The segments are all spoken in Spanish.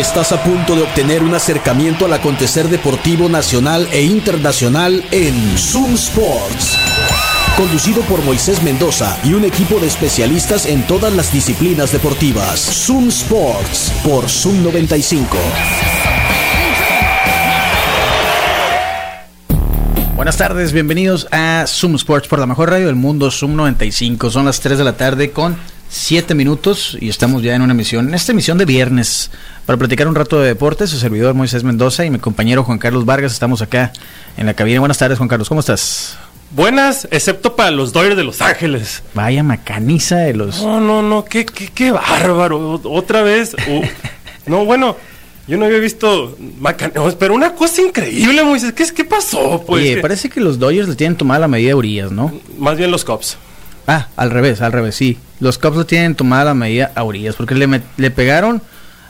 Estás a punto de obtener un acercamiento al acontecer deportivo nacional e internacional en Zoom Sports. Conducido por Moisés Mendoza y un equipo de especialistas en todas las disciplinas deportivas. Zoom Sports por Zoom 95. Buenas tardes, bienvenidos a Zoom Sports por la mejor radio del mundo, Zoom 95. Son las 3 de la tarde con 7 minutos y estamos ya en una emisión, en esta emisión de viernes, para platicar un rato de deportes. Su servidor Moisés Mendoza y mi compañero Juan Carlos Vargas estamos acá en la cabina. Buenas tardes, Juan Carlos, ¿cómo estás? Buenas, excepto para los Dodgers de Los Ángeles. Vaya macaniza de los. No, no, no, qué, qué, qué bárbaro. Otra vez. no, bueno, yo no había visto macaneos, pero una cosa increíble, Moisés. ¿Qué, qué pasó? Pues Oye, que- parece que los Dodgers le tienen tomada la medida de Urias, ¿no? Más bien los Cubs. Ah, al revés, al revés, sí. Los Cubs le tienen tomada la medida a Urias, porque le, le pegaron,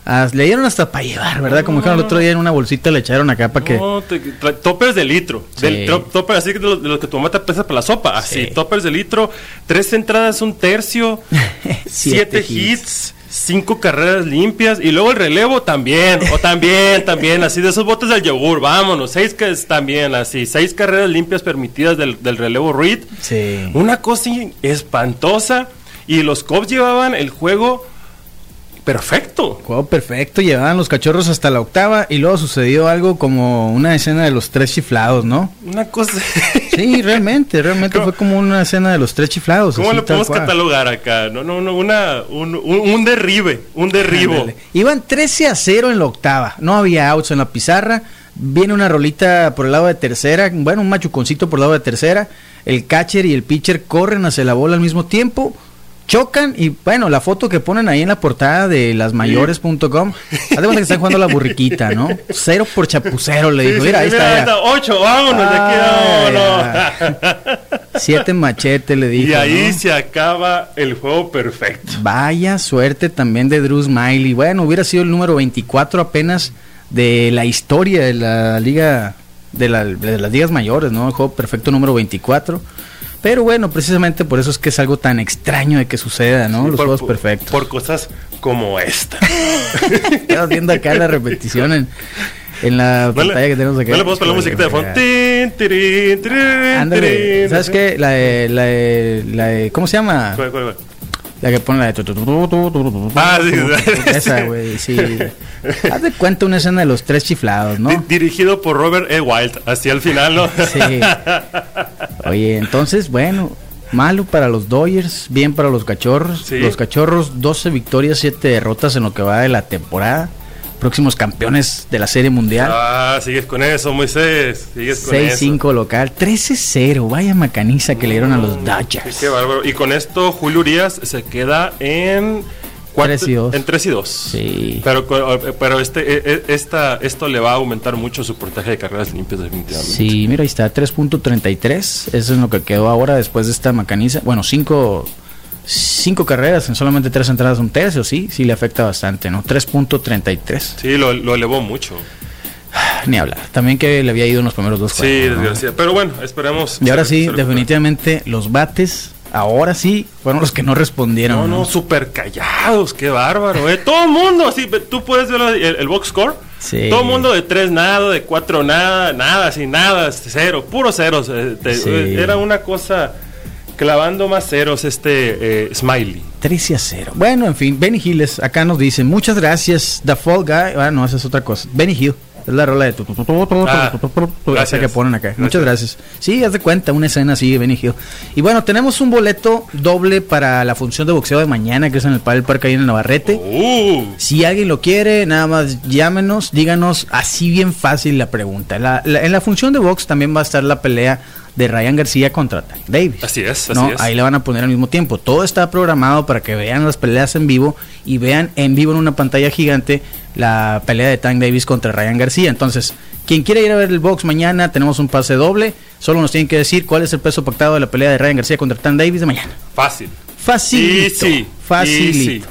a- le dieron hasta para llevar, ¿verdad? Como dijeron el otro día en una bolsita le echaron acá para que... No, te- toppers de litro. Sí. Del tro- topper así de los, de los que tu mamá te pesa para la sopa. Así, Sí. toppers de litro. Tres entradas, un tercio. siete hits. Cinco carreras limpias y luego el relevo también, o también, también, así de esos botes del yogur, vámonos, seis que es también, así, seis carreras limpias permitidas del, del relevo Reed. Sí. Una cosa espantosa y los Cubs llevaban el juego perfecto. Juego perfecto, llevaban los cachorros hasta la octava y luego sucedió algo como una escena de los tres chiflados, ¿no? Una cosa... Sí, realmente, realmente ¿Cómo- fue como una escena de los tres chiflados. ¿Cómo lo podemos cual. catalogar acá? No, no, no, una, un, un, un derribe, un derribo. Ándale. Iban 13 a 0 en la octava. No había outs en la pizarra. Viene una rolita por el lado de tercera. Bueno, un machuconcito por el lado de tercera. El catcher y el pitcher corren hacia la bola al mismo tiempo. Chocan y bueno, la foto que ponen ahí en la portada de lasmayores.com. Haz de cuenta que están jugando la burriquita, ¿no? Cero por chapucero, le dijo. Mira, ahí está. ya. Ocho, vámonos de aquí, vámonos. Siete machete, le dijo. y ahí ¿no? se acaba el juego perfecto. Vaya suerte también de Drew Smiley. Bueno, hubiera sido el número 24 apenas de la historia de la liga, de, la- de las ligas mayores, ¿no? El juego perfecto número 24. Pero bueno, precisamente por eso es que es algo tan extraño de que suceda, ¿no? Los por, juegos perfectos. Por cosas como esta. Estamos viendo acá la repetición en, en la pantalla que tenemos acá. no le podemos poner musiquita de fondo. Ándale. ¿sabes qué? La de, la de, la de- ¿cómo se llama? ¿Cuál, cuál, cuál? La que pone la de... Ah, sí, Esa, güey, sí. Haz de cuenta una escena de los tres chiflados, ¿no? Di- dirigido por Robert E. Wild. Así al final, ¿no? Sí. Oye, entonces, bueno, malo para los Dodgers, bien para los cachorros. Sí. Los cachorros, 12 victorias, 7 derrotas en lo que va de la temporada. Próximos campeones de la Serie Mundial. Ah, sigues con eso, Moisés. Sigues con eso. 6-5 local, 13-0. Vaya macaniza que le dieron a los Dodgers. Qué bárbaro. Y con esto, Julio Urias se queda en. cuatro- Tres y dos. En 3 y 2. Sí. Pero, co- pero este, e- e- esta, esto le va a aumentar mucho su porcentaje de carreras limpias, definitivamente. Sí, mira, ahí está, 3.33. Eso es lo que quedó ahora después de esta macaniza. Bueno, 5 cinco carreras en solamente 3 entradas, un tercio, sí, sí le afecta bastante, ¿no? 3.33. Sí, lo, lo elevó mucho. Ni hablar. También que le había ido en los primeros dos Sí, juegos. ¿no? Pero bueno, esperemos. Y ahora sí, definitivamente los bates, ahora sí, fueron los que no respondieron. No, no, súper callados, qué bárbaro, ¿eh? Todo el mundo, así, tú puedes ver el, el box score. Sí. Todo el mundo de tres nada, de cuatro nada, nada, así, nada, cero, puros ceros. eh, te- Sí. Era una cosa clavando más ceros este eh, Smiley. 13 a 0. Bueno, en fin, Benny Hill es- acá nos dice, muchas gracias, The Fall Guy. Ah, no, esa es otra cosa. Benny Hill. Es la rola de tu, tu, Ah, esa que ponen acá. Gracias. Muchas gracias. Sí, haz de cuenta, una escena así de Benny Hill. Y bueno, tenemos un boleto doble para la función de boxeo de mañana, que es en el Padel Parque ahí en el Navarrete. Uh, Si alguien lo quiere, nada más llámenos, díganos así bien fácil la pregunta. La- la- en la función de box también va a estar la pelea de Ryan García contra Tank Davis. Así es, así ¿no? es. Ahí le van a poner al mismo tiempo. Todo está programado para que vean las peleas en vivo y vean en vivo en una pantalla gigante la pelea de Tank Davis contra Ryan García. Entonces, quien quiera ir a ver el box mañana, tenemos un pase doble. Solo nos tienen que decir cuál es el peso pactado de la pelea de Ryan García contra Tank Davis de mañana. fácil. Facilito. Easy, Facilito. easy.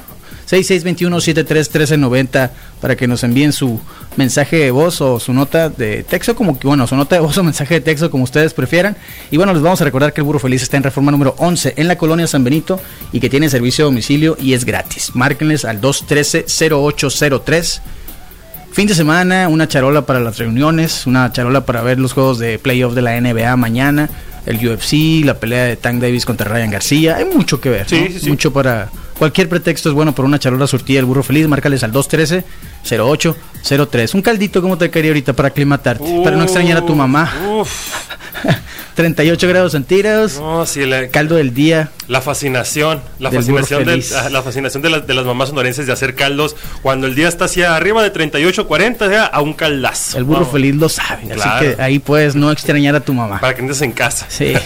6621-731390 para que nos envíen su mensaje de voz o su nota de texto, como que bueno, su nota de voz o mensaje de texto, como ustedes prefieran. Y bueno, les vamos a recordar que el Burro Feliz está en reforma número 11 en la colonia San Benito y que tiene servicio a domicilio y es gratis. Márquenles al 213-0803. Fin de semana, una charola para las reuniones, una charola para ver los juegos de playoff de la NBA mañana, el UFC, la pelea de Tank Davis contra Ryan García. Hay mucho que ver, mucho para cualquier pretexto es bueno por una charola surtida el burro feliz. Márcales al 213 08 03. Un caldito, como te quería ahorita para aclimatarte, para no extrañar a tu mamá. Uf. 38 grados centígrados. No, sí, el caldo del día. La fascinación, la fascinación, de, la fascinación de, de, las mamás sonorenses de hacer caldos cuando el día está hacia arriba de 38, 40, a un caldazo. El burro feliz lo sabe, así que ahí puedes no extrañar a tu mamá. Para que entres en casa. Sí.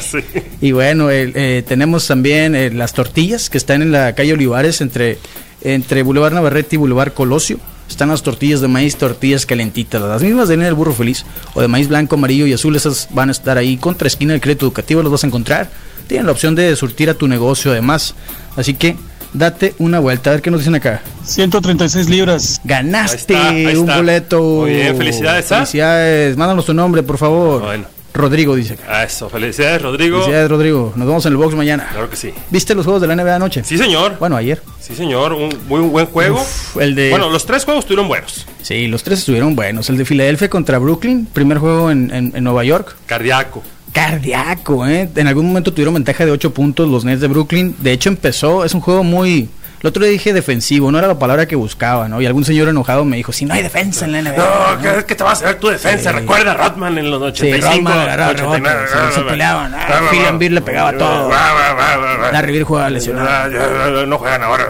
Y bueno, eh, tenemos también eh, las tortillas que están en la calle Olivares entre, entre Boulevard Navarrete y Boulevard Colosio están las tortillas de maíz, tortillas calentitas, las mismas de el burro feliz, o de maíz blanco, amarillo y azul, esas van a estar ahí contra esquina del crédito educativo, los vas a encontrar. Tienen la opción de surtir a tu negocio además. Así que date una vuelta. A ver qué nos dicen acá. 136 libras. Ganaste un boleto. Muy bien, felicidades. ¿ah? Felicidades. Mándanos tu nombre, por favor. Bueno. Rodrigo dice. Ah, eso, felicidades Rodrigo. Felicidades Rodrigo. Nos vemos en el box mañana. Claro que sí. ¿Viste los juegos de la NBA anoche? Sí, señor. Bueno, ayer. Sí, señor. Un muy buen juego. el de... Bueno, los tres juegos estuvieron buenos. Sí, los tres estuvieron buenos. El de Filadelfia contra Brooklyn, primer juego en, en, Nueva York. Cardíaco. Cardíaco, ¿eh? En algún momento tuvieron ventaja de 8 puntos los Nets de Brooklyn. De hecho, empezó, es un juego muy el otro día dije defensivo, no era la palabra que buscaba, ¿no? Y algún señor enojado me dijo, si no hay defensa en la NBA. No, ¿qué, ¿qué te vas a hacer tu defensa? Recuerda a Rodman en los 85. Sí, se peleaban. Phil Beer le pegaba todo. La Beer jugaba lesionado. No juegan ahora.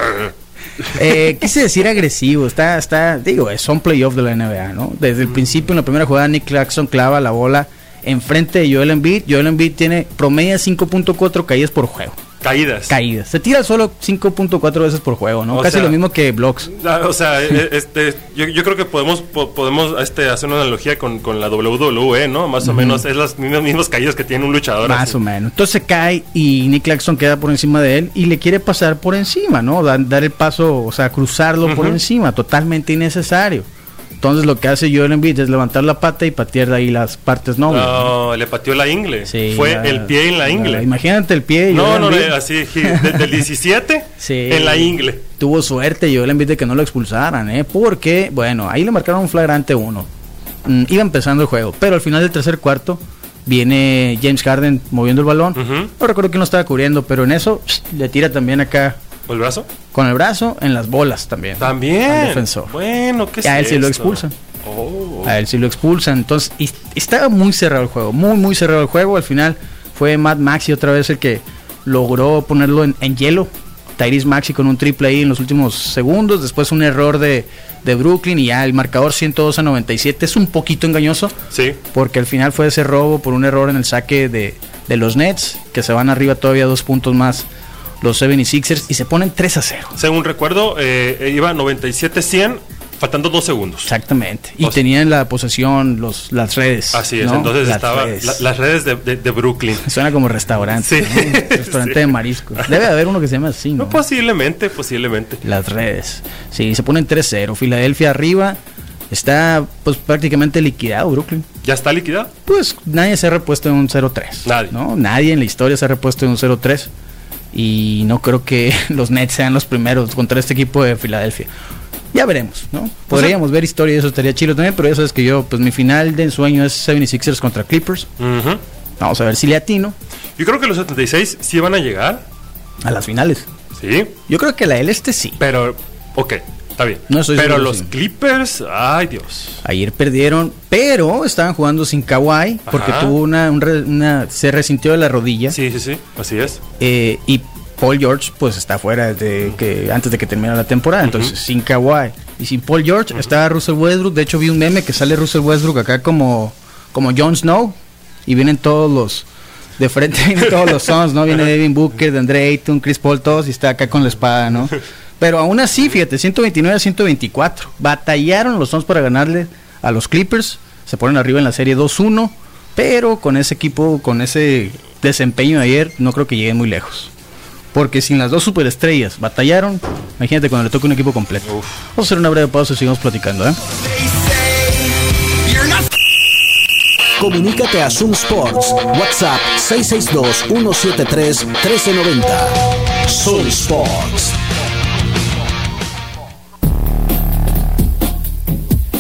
Eh, quise decir agresivo, está, está, digo, son playoffs de la NBA, ¿no? Desde el principio, en la primera jugada, Nick Claxton clava la bola enfrente de Joel Embiid. Joel Embiid tiene promedio 5.4 caídas por juego. Caídas. Caídas. Se tira solo 5.4 veces por juego, ¿no? Casi lo mismo que blocks. O sea, e, este, yo, creo que podemos podemos este, hacer una analogía con, la WWE, ¿no? Más o menos es las mismas, caídas que tiene un luchador. Más o menos. Entonces cae y Nick Claxton queda por encima de él y le quiere pasar por encima, ¿no? Dar, el paso, o sea, cruzarlo por encima, totalmente innecesario. Entonces lo que hace Joel Embiid es levantar la pata y patear de ahí las partes nobles. No, le pateó la ingle. Fue el pie en la ingle. imagínate el pie. No, no, así, desde el 17 en la ingle. Tuvo suerte Joel Embiid de que no lo expulsaran, ¿eh? Porque, bueno, ahí le marcaron un flagrante uno. Mm, iba empezando el juego, pero al final del tercer cuarto viene James Harden moviendo el balón. No recuerdo quién lo estaba cubriendo, pero en eso le tira también acá ¿Con el brazo? Con el brazo en las bolas también. También. defensor. Bueno, ¿qué es A él sí lo expulsan. Oh. A él sí lo expulsan. Entonces, estaba muy cerrado el juego. Muy, muy cerrado el juego. Al final fue Matt Maxi otra vez el que logró ponerlo en, hielo. Tyrese Maxi con un triple ahí en los últimos segundos. Después un error de, de, Brooklyn y ya el marcador 102 a 97 es un poquito engañoso. Sí. Porque al final fue ese robo por un error en el saque de, de los Nets, que se van arriba todavía dos puntos más los 76ers y se ponen 3 a 0. Según recuerdo, eh, iba 97-100 faltando dos segundos. Exactamente. Y tenían la posesión los, las redes. Así es, entonces las estaba redes. las redes de, de, Brooklyn. Suena como restaurante. Sí. Restaurante de marisco. Debe haber uno que se llama así, ¿no? posiblemente, posiblemente. Las redes. Sí, se ponen 3-0. Filadelfia arriba. Está pues prácticamente liquidado Brooklyn. ¿Ya está liquidado? Pues nadie se ha repuesto en un 0-3. Nadie. ¿no? Nadie en la historia se ha repuesto en un 0-3 y no creo que los Nets sean los primeros contra este equipo de Filadelfia. Ya veremos, ¿no? Podríamos ver historia y eso estaría chido también, pero ya sabes que yo, pues mi final de ensueño es 76ers contra Clippers. Vamos a ver si le atino. Yo creo que los 76 sí van a llegar. A las finales. Sí. Yo creo que la L este sí. Pero, ok, Está bien. pero los Clippers, ay Dios. Ayer perdieron, pero estaban jugando sin Kawhi porque tuvo una, una, se resintió de la rodilla. Sí, sí, sí, así es. Eh, y Paul George pues está fuera de que antes de que termine la temporada, entonces sin Kawhi y sin Paul George está Russell Westbrook. De hecho vi un meme que sale Russell Westbrook acá como como Jon Snow y vienen todos los de frente vienen todos los sons, ¿no? Viene Devin Booker, de Andre Ayton, Chris Paul, todos y está acá con la espada, ¿no? Pero aún así, fíjate, 129 a 124. Batallaron los Suns para ganarle a los Clippers. Se ponen arriba en la serie 2-1. Pero con ese equipo, con ese desempeño de ayer, no creo que lleguen muy lejos. Porque sin las dos superestrellas batallaron, imagínate cuando le toca un equipo completo. Vamos a hacer una breve pausa y sigamos platicando, ¿eh? Comunícate a Zoom Sports. WhatsApp 662-173-1390. Zoom Sports.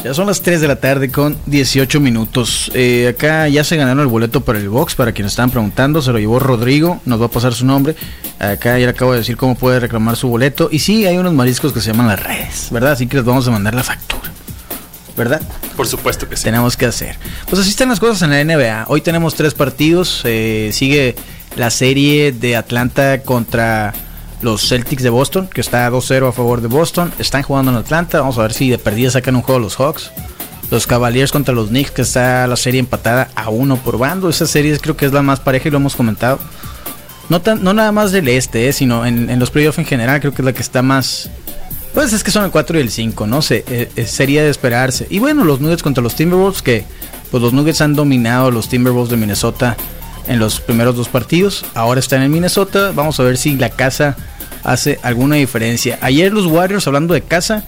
Ya son las 3 de la tarde con 18 minutos. Eh, acá ya se ganaron el boleto para el box, para quienes estaban preguntando. Se lo llevó Rodrigo, nos va a pasar su nombre. Acá ya le acabo de decir cómo puede reclamar su boleto. Y sí, hay unos mariscos que se llaman las redes, ¿verdad? Así que les vamos a mandar la factura. ¿Verdad? Por supuesto que sí. Tenemos que hacer. Pues así están las cosas en la NBA. Hoy tenemos tres partidos. Eh, sigue la serie de Atlanta contra los Celtics de Boston, que está 2-0 a favor de Boston. Están jugando en Atlanta. Vamos a ver si de perdida sacan un juego los Hawks. Los Cavaliers contra los Knicks, que está la serie empatada a uno por bando. Esa serie creo que es la más pareja y lo hemos comentado. No, tan, no nada más del este, eh, sino en, los playoffs en general, creo que es la que está más pues es que son el 4 y el 5, ¿no? sé eh, eh, sería de esperarse. Y bueno, los Nuggets contra los Timberwolves, que pues los Nuggets han dominado los Timberwolves de Minnesota en los primeros dos partidos. Ahora están en Minnesota. Vamos a ver si la casa hace alguna diferencia. Ayer los Warriors, hablando de casa,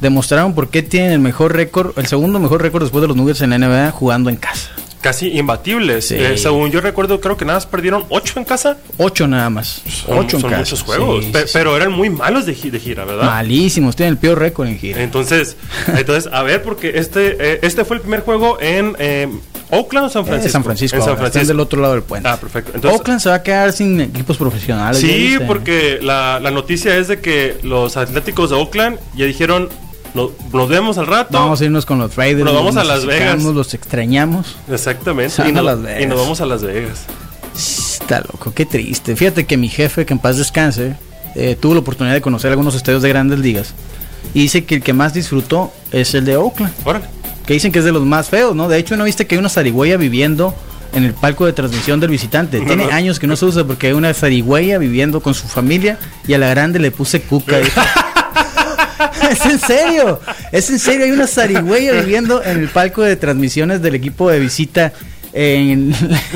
demostraron por qué tienen el mejor récord, el segundo mejor récord después de los Nuggets en la NBA jugando en casa casi imbatibles. Eh, según yo recuerdo, creo que nada más perdieron 8 en casa. 8 nada más. 8 en son casa. muchos juegos. pero eran muy malos de, gira, ¿verdad? Malísimos, tienen el peor récord en gira. Entonces, entonces a ver, porque este, eh, este fue el primer juego en eh, Oakland o San Francisco. San Francisco. En San Francisco. del otro lado del puente. Ah, perfecto. Entonces, Oakland se va a quedar sin equipos profesionales. Sí, porque la, la noticia es de que los Atléticos de Oakland ya dijeron nos, vemos al rato. Vamos a irnos con los Raiders. Nos vamos a Las Vegas. Los extrañamos. Exactamente. Y, nos vamos a Las Vegas. Está loco, qué triste. Fíjate que mi jefe, que en paz descanse, eh, tuvo la oportunidad de conocer algunos estadios de grandes ligas. Y dice que el que más disfrutó es el de Oakland. Órale. Que dicen que es de los más feos, ¿no? De hecho, ¿no viste que hay una zarigüeya viviendo en el palco de transmisión del visitante? Tiene años que no se usa porque hay una zarigüeya viviendo con su familia y a la grande le puse cuca. es en serio, es en serio. Hay una zarigüeya viviendo en el palco de transmisiones del equipo de visita en,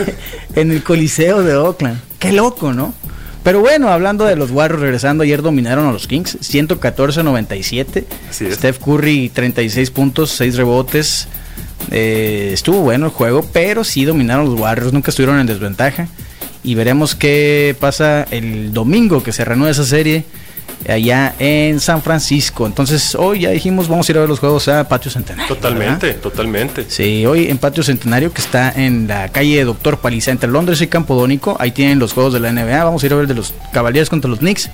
en el Coliseo de Oakland. Qué loco, ¿no? Pero bueno, hablando de los Warriors, regresando, ayer dominaron a los Kings, 114-97. Steph Curry, 36 puntos, 6 rebotes. Eh, estuvo bueno el juego, pero sí dominaron los Warriors, nunca estuvieron en desventaja. Y veremos qué pasa el domingo que se renueva esa serie allá en San Francisco. Entonces, hoy ya dijimos, vamos a ir a ver los juegos a Patio Centenario. Totalmente, totalmente. Sí, hoy en Patio Centenario, que está en la calle Doctor Paliza, entre Londres y Campodónico. Ahí tienen los juegos de la NBA. Vamos a ir a ver el de los Cavaliers contra los Knicks.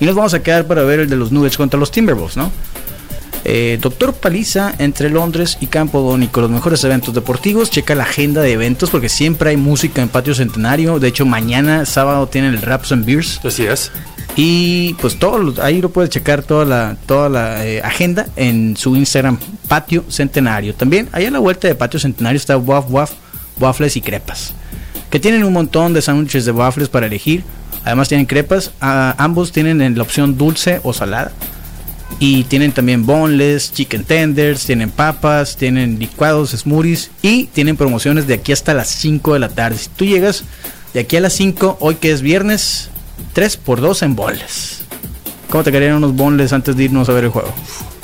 Y nos vamos a quedar para ver el de los Nuggets contra los Timberwolves, ¿no? Eh, Doctor Paliza entre Londres y Campodónico, los mejores eventos deportivos. Checa la agenda de eventos porque siempre hay música en Patio Centenario. De hecho, mañana, sábado, tienen el Raps and Beers. Así es. Y pues todo, ahí lo puedes checar toda la, toda la eh, agenda en su Instagram, Patio Centenario. También ahí a la vuelta de Patio Centenario está Waf Waf, Waffles y Crepas. Que tienen un montón de sándwiches de waffles para elegir. Además tienen crepas. ambos tienen la opción dulce o salada. Y tienen también boneless, chicken tenders, tienen papas, tienen licuados, smoothies y tienen promociones de aquí hasta las 5 de la tarde. Si tú llegas de aquí a las 5, hoy que es viernes, 3 por 2 en boneless. ¿Cómo te quedarían unos boneless antes de irnos a ver el juego?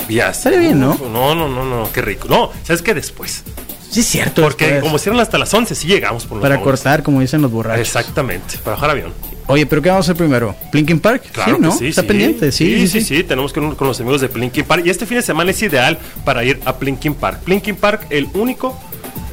Ya. Estaría bien, ¿no? No, no, no, no, qué rico. No, ¿sabes qué? Después. Sí, es cierto. Porque como cierran hasta las 11, sí llegamos por los Para cortar, como dicen los borrachos. Exactamente, para bajar avión. Oye, pero ¿qué vamos a hacer primero? ¿Plinking Park? Claro sí, ¿no? sí, Está pendiente, sí sí, sí sí, Tenemos que ir con los amigos de Plinking Park. Y este fin de semana es ideal para ir a Plinking Park. Plinking Park, el único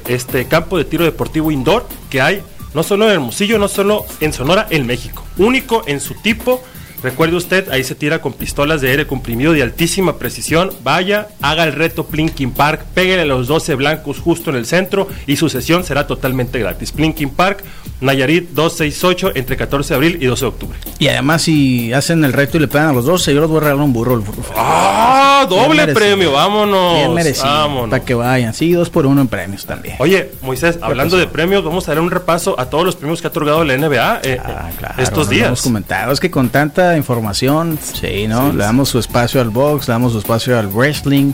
este, campo de tiro deportivo indoor que hay, no solo en Hermosillo, no solo en Sonora, en México. Único en su tipo Recuerde usted, ahí se tira con pistolas de aire comprimido de altísima precisión. Vaya, haga el reto Plinking Park, pégale a los 12 blancos justo en el centro y su sesión será totalmente gratis. Plinking Park, Nayarit 268 entre 14 de abril y 12 de octubre. Y además si hacen el reto y le pegan a los 12, yo les voy a regalar un burro. ¡Ah! Doble premio, vámonos. Bien merecido. Vámonos. Para que vayan. Sí, dos por uno en premios también. Oye, Moisés, hablando de premios, vamos a dar un repaso a todos los premios que ha otorgado la NBA eh, ah, estos días. Hemos comentado, es que con tanta información, sí, ¿no? le damos su espacio al box, le damos su espacio al wrestling.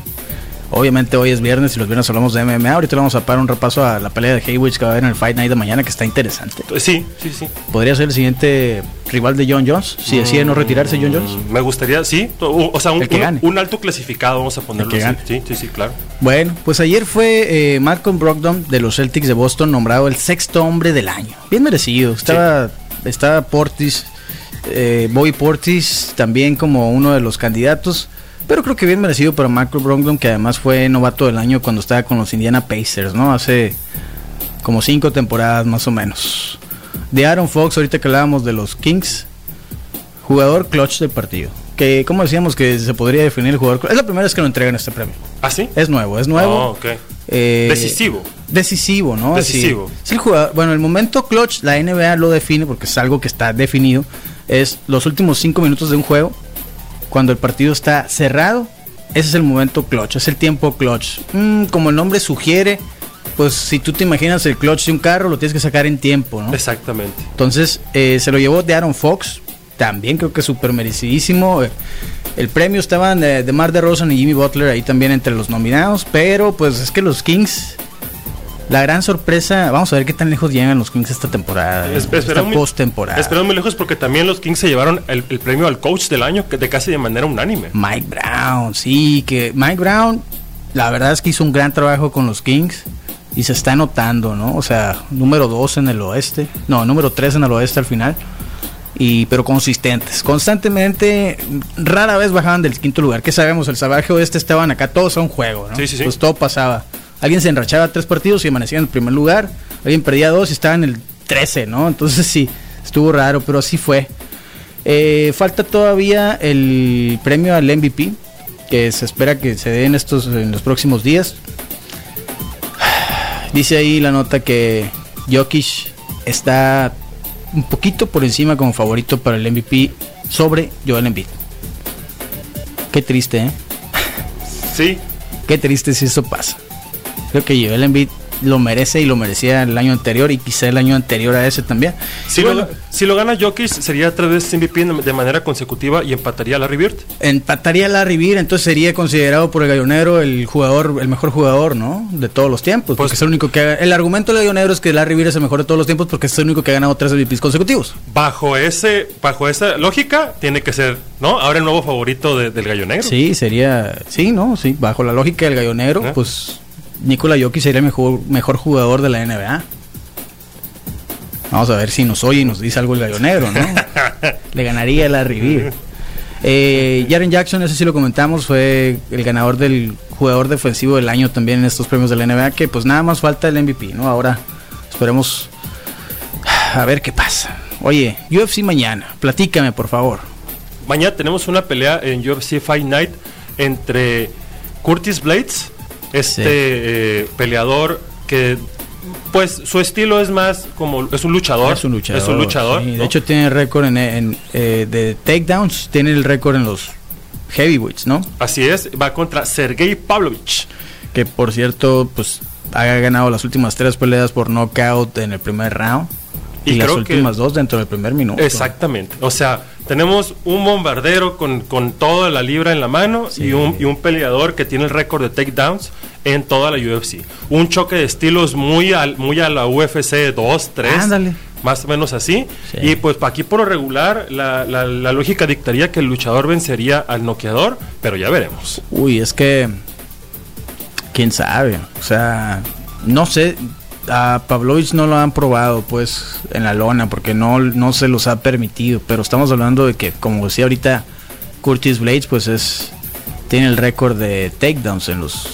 Obviamente hoy es viernes y los viernes hablamos de MMA. Ahorita le vamos a parar un repaso a la pelea de Haywich que va a haber en el Fight Night de mañana, que está interesante. Sí, sí, sí. ¿Podría ser el siguiente rival de John Jones? Si decide no retirarse John Jones. Mm, me gustaría, sí. O, sea, un, alto clasificado, vamos a ponerlo así. Sí, sí, sí, claro. Bueno, pues ayer fue eh, Malcolm Brogdon de los Celtics de Boston nombrado el sexto hombre del año. Bien merecido. Estaba, estaba Portis, eh, Boy Portis también como uno de los candidatos Pero creo que bien merecido para Michael Brogdon, que además fue novato del año cuando estaba con los Indiana Pacers, ¿no? Hace como cinco temporadas más o menos. De Aaron Fox, ahorita que hablábamos de los Kings, jugador clutch del partido. Que, como decíamos, que se podría definir el jugador. Es la primera vez que lo entregan este premio. ¿Ah, sí? Es nuevo, es nuevo. Oh. Eh, Decisivo. Decisivo, ¿no? Decisivo. Sí. Es el jugador, bueno, el momento clutch, la NBA lo define porque es algo que está definido. Es los últimos cinco minutos de un juego, cuando el partido está cerrado. Ese es el momento clutch, es el tiempo clutch. Mm, como el nombre sugiere, pues si tú te imaginas el clutch de un carro, lo tienes que sacar en tiempo, ¿no? Exactamente. Entonces, eh, se lo llevó de Aaron Fox. También creo que súper merecidísimo. El premio estaban eh, de Mar de Rosen y Jimmy Butler ahí también entre los nominados. Pero pues es que los Kings, la gran sorpresa. Vamos a ver qué tan lejos llegan los Kings esta temporada. Es- esta muy- postemporada. Esperaron muy lejos porque también los Kings se llevaron el, el premio al coach del año de casi de manera unánime. Mike Brown, sí, que Mike Brown, la verdad es que hizo un gran trabajo con los Kings y se está notando, ¿no? O sea, número 2 en el oeste, no, número 3 en el oeste al final, y pero consistentes, constantemente, rara vez bajaban del quinto lugar, que sabemos, el salvaje oeste estaban acá todos a un juego, ¿no? Sí, sí, sí. Pues todo pasaba. Alguien se enrachaba tres partidos y amanecía en el primer lugar, alguien perdía dos y estaba en el 13, ¿no? Entonces sí, estuvo raro, pero así fue. Eh, falta todavía el premio al MVP, que se espera que se dé en, estos, en los próximos días. Dice ahí la nota que Jokic está un poquito por encima como favorito para el MVP sobre Joel Embiid. Qué triste, ¿eh? Sí, Qué triste si eso pasa. Creo que Joel Embiid lo merece y lo merecía el año anterior y quizá el año anterior a ese también. si, bueno, lo, si lo gana Jokic sería tres veces MVP de manera consecutiva y empataría a Larry Bird. empataría a Larry Bird, entonces sería considerado por el gallonero el jugador, el mejor jugador, ¿no? De todos los tiempos. Pues- porque es el único que ha- el argumento del gallonero es que Larry Bird es el mejor de todos los tiempos porque es el único que ha ganado tres MVPs consecutivos. Bajo ese, bajo esa lógica, tiene que ser, ¿no? Ahora el nuevo favorito de- del gallo negro. Sí, sería, sí, no, sí, bajo la lógica del gallonero, ¿Eh? pues Nikola Jokic sería el mejor, mejor jugador de la NBA. Vamos a ver si nos oye y nos dice algo el gallonero, ¿no? Le ganaría a Larry Bird. Eh, Jaren Jackson, ese sí lo comentamos, fue el ganador del jugador defensivo del año también en estos premios de la NBA, que pues nada más falta el MVP, ¿no? Ahora esperemos a ver qué pasa. Oye, UFC mañana, platícame por favor. Mañana tenemos una pelea en UFC Fight Night entre Curtis Blades, este Sí. eh, peleador que, pues, su estilo es más como es un luchador. Es un luchador. Es un luchador, sí. De ¿no? hecho, tiene el récord en, en, eh, de takedowns, tiene el récord en los heavyweights, ¿no? Así es, va contra Sergei Pavlovich. Que por cierto, pues ha ganado las últimas tres peleas por knockout en el primer round. Y, Y las creo que- últimas dos dentro del primer minuto. Exactamente. O sea, tenemos un bombardero con, con toda la libra en la mano Sí. y, un, y un peleador que tiene el récord de takedowns en toda la UFC. Un choque de estilos muy, al, muy a la UFC 2, 3. Ándale. Más o menos así. Sí. Y pues aquí por lo regular, la, la- la lógica dictaría que el luchador vencería al noqueador, pero ya veremos. Uy, es que. Quién sabe. O sea, no sé. A Pavlovich no lo han probado, pues, en la lona, porque no, no se los ha permitido. Pero estamos hablando de que, como decía ahorita, Curtis Blades, pues es. Tiene el récord de takedowns en los.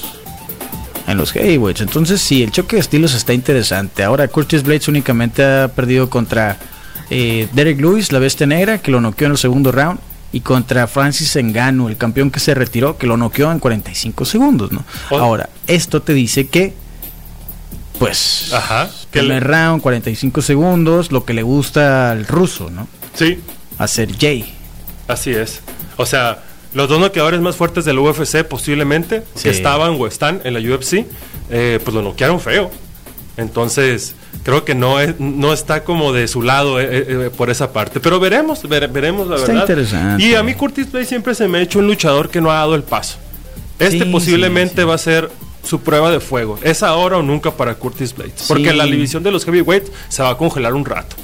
En los heavyweights. Entonces, sí, el choque de estilos está interesante. Ahora, Curtis Blades únicamente ha perdido contra eh, Derek Lewis, la bestia negra, que lo noqueó en el segundo round. Y contra Francis Engano, el campeón que se retiró, que lo noqueó en 45 segundos, ¿no? Oh. Ahora, esto te dice que, pues, Ajá. Que primer le- round, 45 segundos, lo que le gusta al ruso, ¿no? sí, Hacer Jay. Así es. O sea, los dos noqueadores más fuertes del UFC posiblemente, Sí. que estaban o están en la UFC, eh, pues lo noquearon feo. Entonces, creo que no, es, no está como de su lado eh, eh, por esa parte. Pero veremos, vere- veremos la Está verdad. interesante. Y a mí Curtis Blade siempre se me ha hecho un luchador que no ha dado el paso. Este Sí, posiblemente sí. va a ser su prueba de fuego. Es ahora o nunca para Curtis Blades. Porque Sí. la división de los heavyweights se va a congelar un rato.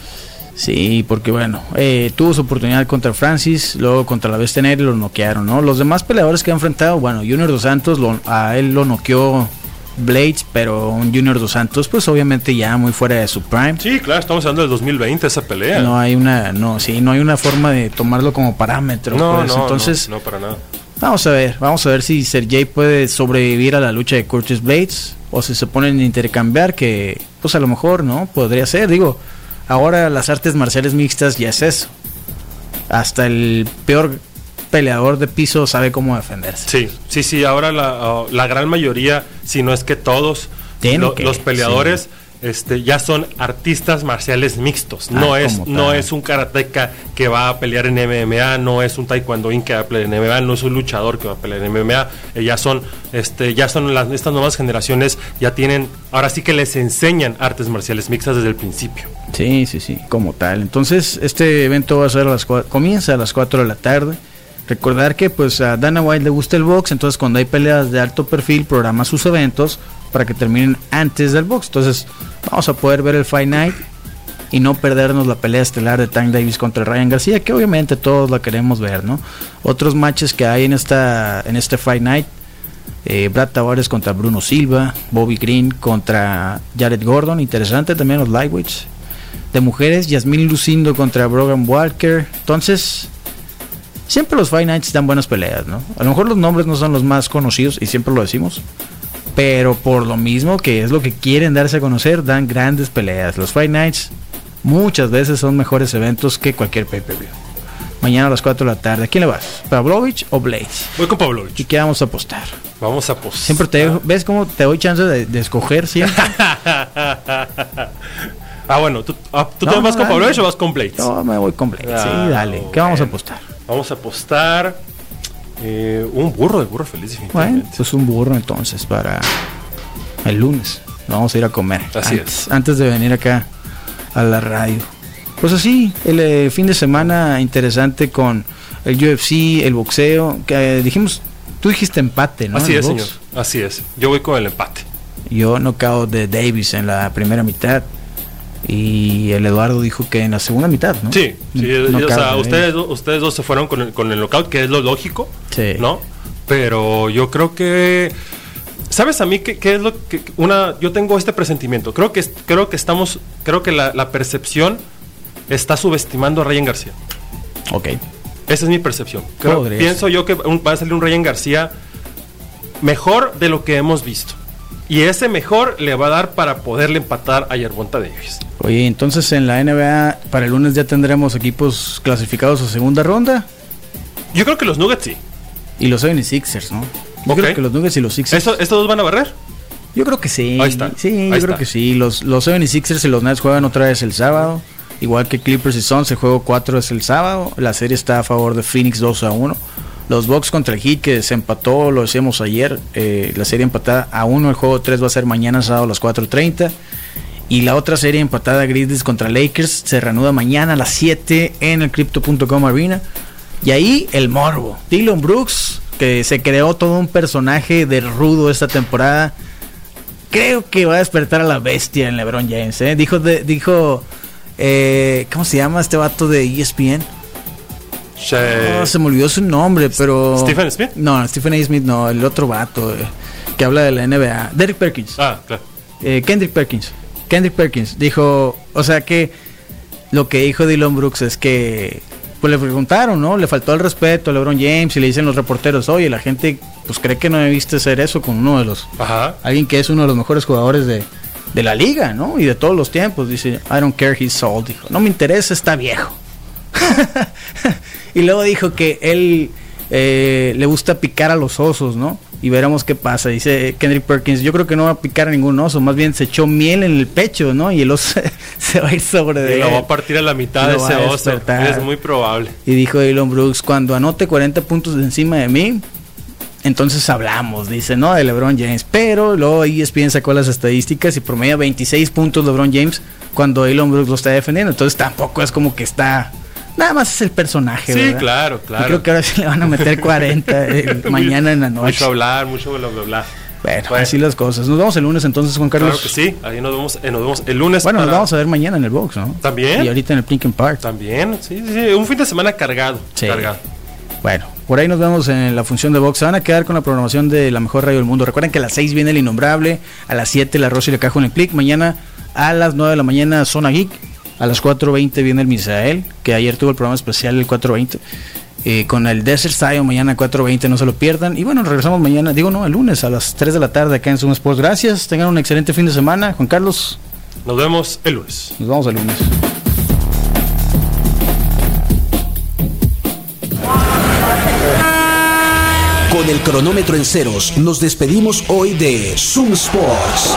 Sí, porque bueno, eh, tuvo su oportunidad contra Francis, luego contra la bestia negra y lo noquearon, ¿no? Los demás peleadores que ha enfrentado, bueno, Junior Dos Santos, lo- a él lo noqueó Blades, pero un Junior Dos Santos, pues obviamente ya muy fuera de su prime. Sí, claro, estamos hablando del 2020, esa pelea. No hay una, no, sí, no hay una forma de tomarlo como parámetro. no, pues. no, Entonces, no, no, para nada. Vamos a ver, vamos a ver si Sergey puede sobrevivir a la lucha de Curtis Blades o si se ponen a intercambiar, que pues a lo mejor, ¿no? Podría ser, digo, ahora las artes marciales mixtas ya es eso. Hasta el peor peleador de piso sabe cómo defenderse. Sí, sí, sí, ahora la, la gran mayoría, si no es que todos, los peleadores este, ya son artistas marciales mixtos. Ah, no, es, no es un karateca que va a pelear en MMA, no es un taekwondoín que va a pelear en MMA, no es un luchador que va a pelear en MMA. Eh, ya son, este, ya son las, estas nuevas generaciones, ya tienen, ahora sí que les enseñan artes marciales mixtas desde el principio. Sí, sí, sí, como tal. Entonces, este evento va a ser a las comienza a las 4 de la tarde. Recordar que pues a Dana White le gusta el box, entonces cuando hay peleas de alto perfil programa sus eventos para que terminen antes del box. Entonces vamos a poder ver el Fight Night y no perdernos la pelea estelar de Tank Davis contra Ryan García, que obviamente todos la queremos ver, ¿no? Otros matches que hay en esta en este Fight Night, eh, Brad Tavares contra Bruno Silva, Bobby Green contra Jared Gordon, interesante también los lightweights. De mujeres, Yasmin Lucindo contra Brogan Walker. Entonces, siempre los Fight Nights dan buenas peleas, ¿no? A lo mejor los nombres no son los más conocidos y siempre lo decimos, pero por lo mismo que es lo que quieren darse a conocer, dan grandes peleas. Los Fight Nights muchas veces son mejores eventos que cualquier pay-per-view. Mañana a las 4 de la tarde. ¿A quién le vas? ¿Pavlovich o Blades? Voy con Pavlovich. ¿Y qué vamos a apostar? Vamos a apostar. Siempre te ¿Ves cómo te doy chance de, escoger siempre? ah, bueno. ¿Tú, ah, te vas con Pavlovich o vas con Blades? No, me voy con Blades. sí, ah, dale. ¿Qué vamos a apostar? Vamos a apostar eh, un burro de burro feliz, Bueno, pues un burro entonces para el lunes. Vamos a ir a comer. Así antes, es. Antes de venir acá a la radio. Pues así, el eh, fin de semana interesante con el UFC, el boxeo. Que eh, dijimos, tú dijiste empate, ¿no? Así es, señor. Así es. Yo voy con el empate. Yo knockout de Davis en la primera mitad. Y el Eduardo dijo que en la segunda mitad, ¿no? Sí, sí o sea, ustedes, ustedes dos se fueron con el, con el knockout, que es lo lógico, sí. ¿no? Pero yo creo que... ¿Sabes a mí qué, qué, es lo que una yo tengo este presentimiento? Creo que creo que estamos creo que la, percepción está subestimando a Ryan García. Ok. Esa es mi percepción. pienso yo que va a salir un Ryan García mejor de lo que hemos visto. Y ese mejor le va a dar para poderle empatar a Yerbonta Davis. Oye, entonces en la NBA para el lunes ya tendremos equipos clasificados a segunda ronda. Yo creo que los Nuggets sí. Y los 76ers, ¿no? Yo creo que los Nuggets y los Sixers. ¿Estos dos van a barrer? Yo creo que sí. Ahí está. Sí, yo creo que sí. Los, los 76ers y los Nets juegan otra vez el sábado. Igual que Clippers y Suns, el juego 4 es el sábado. La serie está a favor de Phoenix 2 a 1. Los Bucks contra el Heat que se empató, lo decíamos ayer, eh, la serie empatada a 1, el juego 3 va a ser mañana sábado a las 4.30. Y la otra serie empatada Grizzlies contra Lakers se reanuda mañana a las 7 en el Crypto.com Arena. Y ahí el morbo. Dylan Brooks, que se creó todo un personaje de rudo esta temporada. Creo que va a despertar a la bestia en LeBron James. ¿eh? Dijo, dijo eh, ¿cómo se llama este vato de ESPN? No, se me olvidó su nombre, pero. ¿Stephen Smith? No, Stephen A. Smith no, el otro vato eh, que habla de la NBA. Derek Perkins. Ah, claro. Eh, Kendrick Perkins. Kendrick Perkins dijo, o sea que lo que dijo Dylan Brooks es que pues le preguntaron, ¿no? Le faltó el respeto a LeBron James y le dicen los reporteros, oye, la gente pues cree que no debiste hacer eso con uno de los... Ajá. Alguien que es uno de los mejores jugadores de, de la liga, ¿no? Y de todos los tiempos. Dice, I don't care, he's old. Dijo, no me interesa, está viejo. y luego dijo que él eh, le gusta picar a los osos, ¿no? Y veremos qué pasa. Dice Kendrick Perkins, yo creo que no va a picar a ningún oso, más bien se echó miel en el pecho, ¿no? Y el oso se va a ir sobre de y lo va a partir a la mitad de ese oso. Es muy probable. Y dijo Elon Brooks, cuando anote 40 puntos de encima de mí, entonces hablamos, dice, ¿no? De LeBron James. Pero luego ESPN sacó las estadísticas y promedia 26 puntos LeBron James cuando Elon Brooks lo está defendiendo. Entonces tampoco es como que está Nada más es el personaje, Sí, claro, claro. creo que ahora sí le van a meter 40 mañana en la noche. Mucho hablar, mucho bla, bla, bla. Bueno, así las cosas. Nos vemos el lunes entonces, Juan Carlos. Claro que sí, ahí nos vemos, eh, nos vemos el lunes. Bueno, nos vamos a ver mañana en el box, ¿no? También. Y ahorita en el Plinken Park. También, sí, sí, sí. Un fin de semana cargado. Sí. Cargado. Bueno, por ahí nos vemos en la función de box. Se van a quedar con la programación de la mejor radio del mundo. Recuerden que a las 6 viene el Innombrable, a las 7 la Rosa y la Cajo en el Click. Mañana a las 9 de la mañana Zona Geek a las 4.20 viene el Misael, que ayer tuvo el programa especial el 4.20. eh, con el Desert Style mañana 4.20, no se lo pierdan. Y bueno, regresamos mañana, digo no, el lunes a las 3 de la tarde acá en Zoom Sports. Gracias, tengan un excelente fin de semana. Juan Carlos. Nos vemos el lunes. Nos vemos el lunes. Con el cronómetro en ceros, nos despedimos hoy de Zoom Sports.